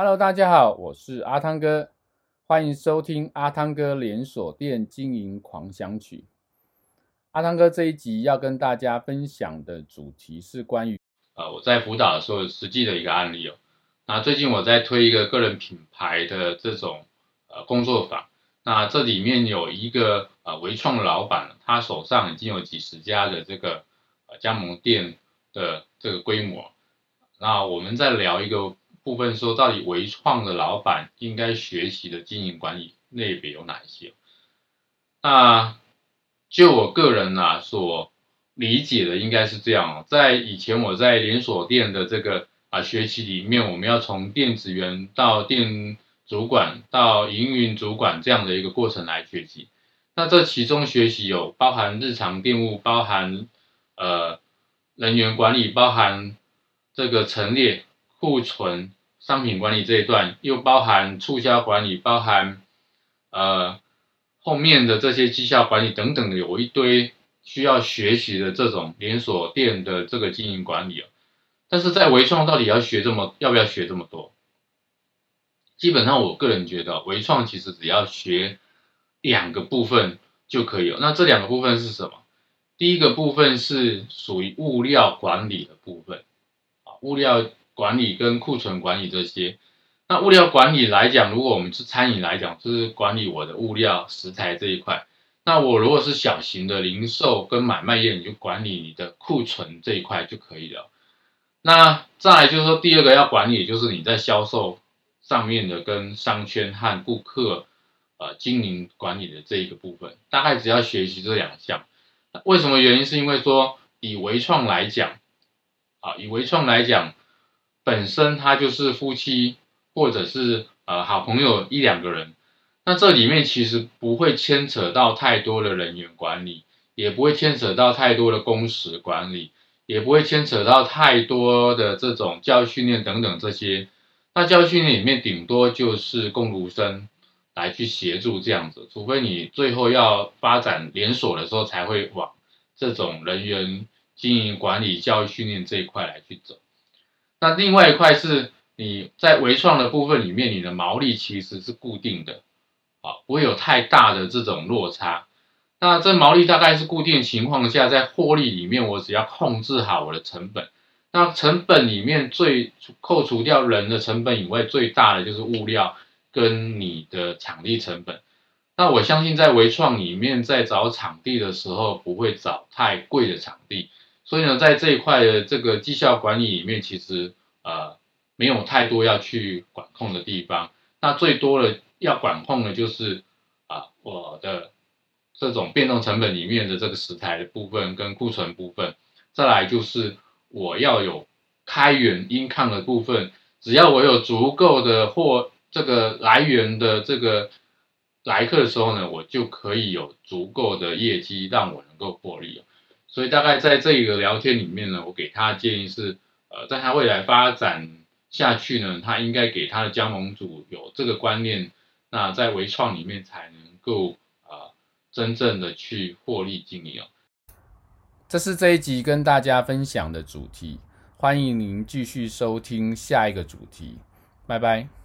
Hello，大家好，我是阿汤哥，欢迎收听阿汤哥连锁店经营狂想曲。阿汤哥这一集要跟大家分享的主题是关于呃我在辅导的时候实际的一个案例哦。那最近我在推一个个人品牌的这种呃工作坊，那这里面有一个呃微创老板，他手上已经有几十家的这个加盟店的这个规模。那我们再聊一个。部分说，到底微创的老板应该学习的经营管理类别有哪一些？那就我个人啊所理解的，应该是这样。在以前我在连锁店的这个啊学习里面，我们要从店职员到店主管到营运主管这样的一个过程来学习。那这其中学习有包含日常店务，包含呃人员管理，包含这个陈列库存。商品管理这一段又包含促销管理，包含呃后面的这些绩效管理等等的，有一堆需要学习的这种连锁店的这个经营管理。但是在微创到底要学这么，要不要学这么多？基本上我个人觉得，微创其实只要学两个部分就可以了。那这两个部分是什么？第一个部分是属于物料管理的部分啊，物料。管理跟库存管理这些，那物料管理来讲，如果我们是餐饮来讲，就是管理我的物料食材这一块。那我如果是小型的零售跟买卖业，你就管理你的库存这一块就可以了。那再就是说，第二个要管理，就是你在销售上面的跟商圈和顾客呃经营管理的这一个部分，大概只要学习这两项。为什么原因？是因为说以微创来讲，啊，以微创来讲。本身他就是夫妻，或者是呃好朋友一两个人，那这里面其实不会牵扯到太多的人员管理，也不会牵扯到太多的工时管理，也不会牵扯到太多的这种教育训练等等这些。那教育训练里面顶多就是共读生来去协助这样子，除非你最后要发展连锁的时候，才会往这种人员经营管理、教育训练这一块来去走。那另外一块是你在微创的部分里面，你的毛利其实是固定的，啊，不会有太大的这种落差。那这毛利大概是固定情况下，在获利里面，我只要控制好我的成本。那成本里面最扣除掉人的成本以外，最大的就是物料跟你的场地成本。那我相信在微创里面，在找场地的时候，不会找太贵的场地。所以呢，在这一块的这个绩效管理里面，其实呃没有太多要去管控的地方。那最多的要管控的就是啊、我的这种变动成本里面的这个食材的部分跟库存部分。再来就是我要有开源 income 的部分，只要我有足够的货这个来源的这个来客的时候呢，我就可以有足够的业绩让我能够获利。所以大概在这一个聊天里面呢，我给他的建议是，呃，在他未来发展下去呢，他应该给他的加盟主有这个观念，那在微创里面才能够、呃、真正的去获利经营哦。这是这一集跟大家分享的主题，欢迎您继续收听下一个主题，拜拜。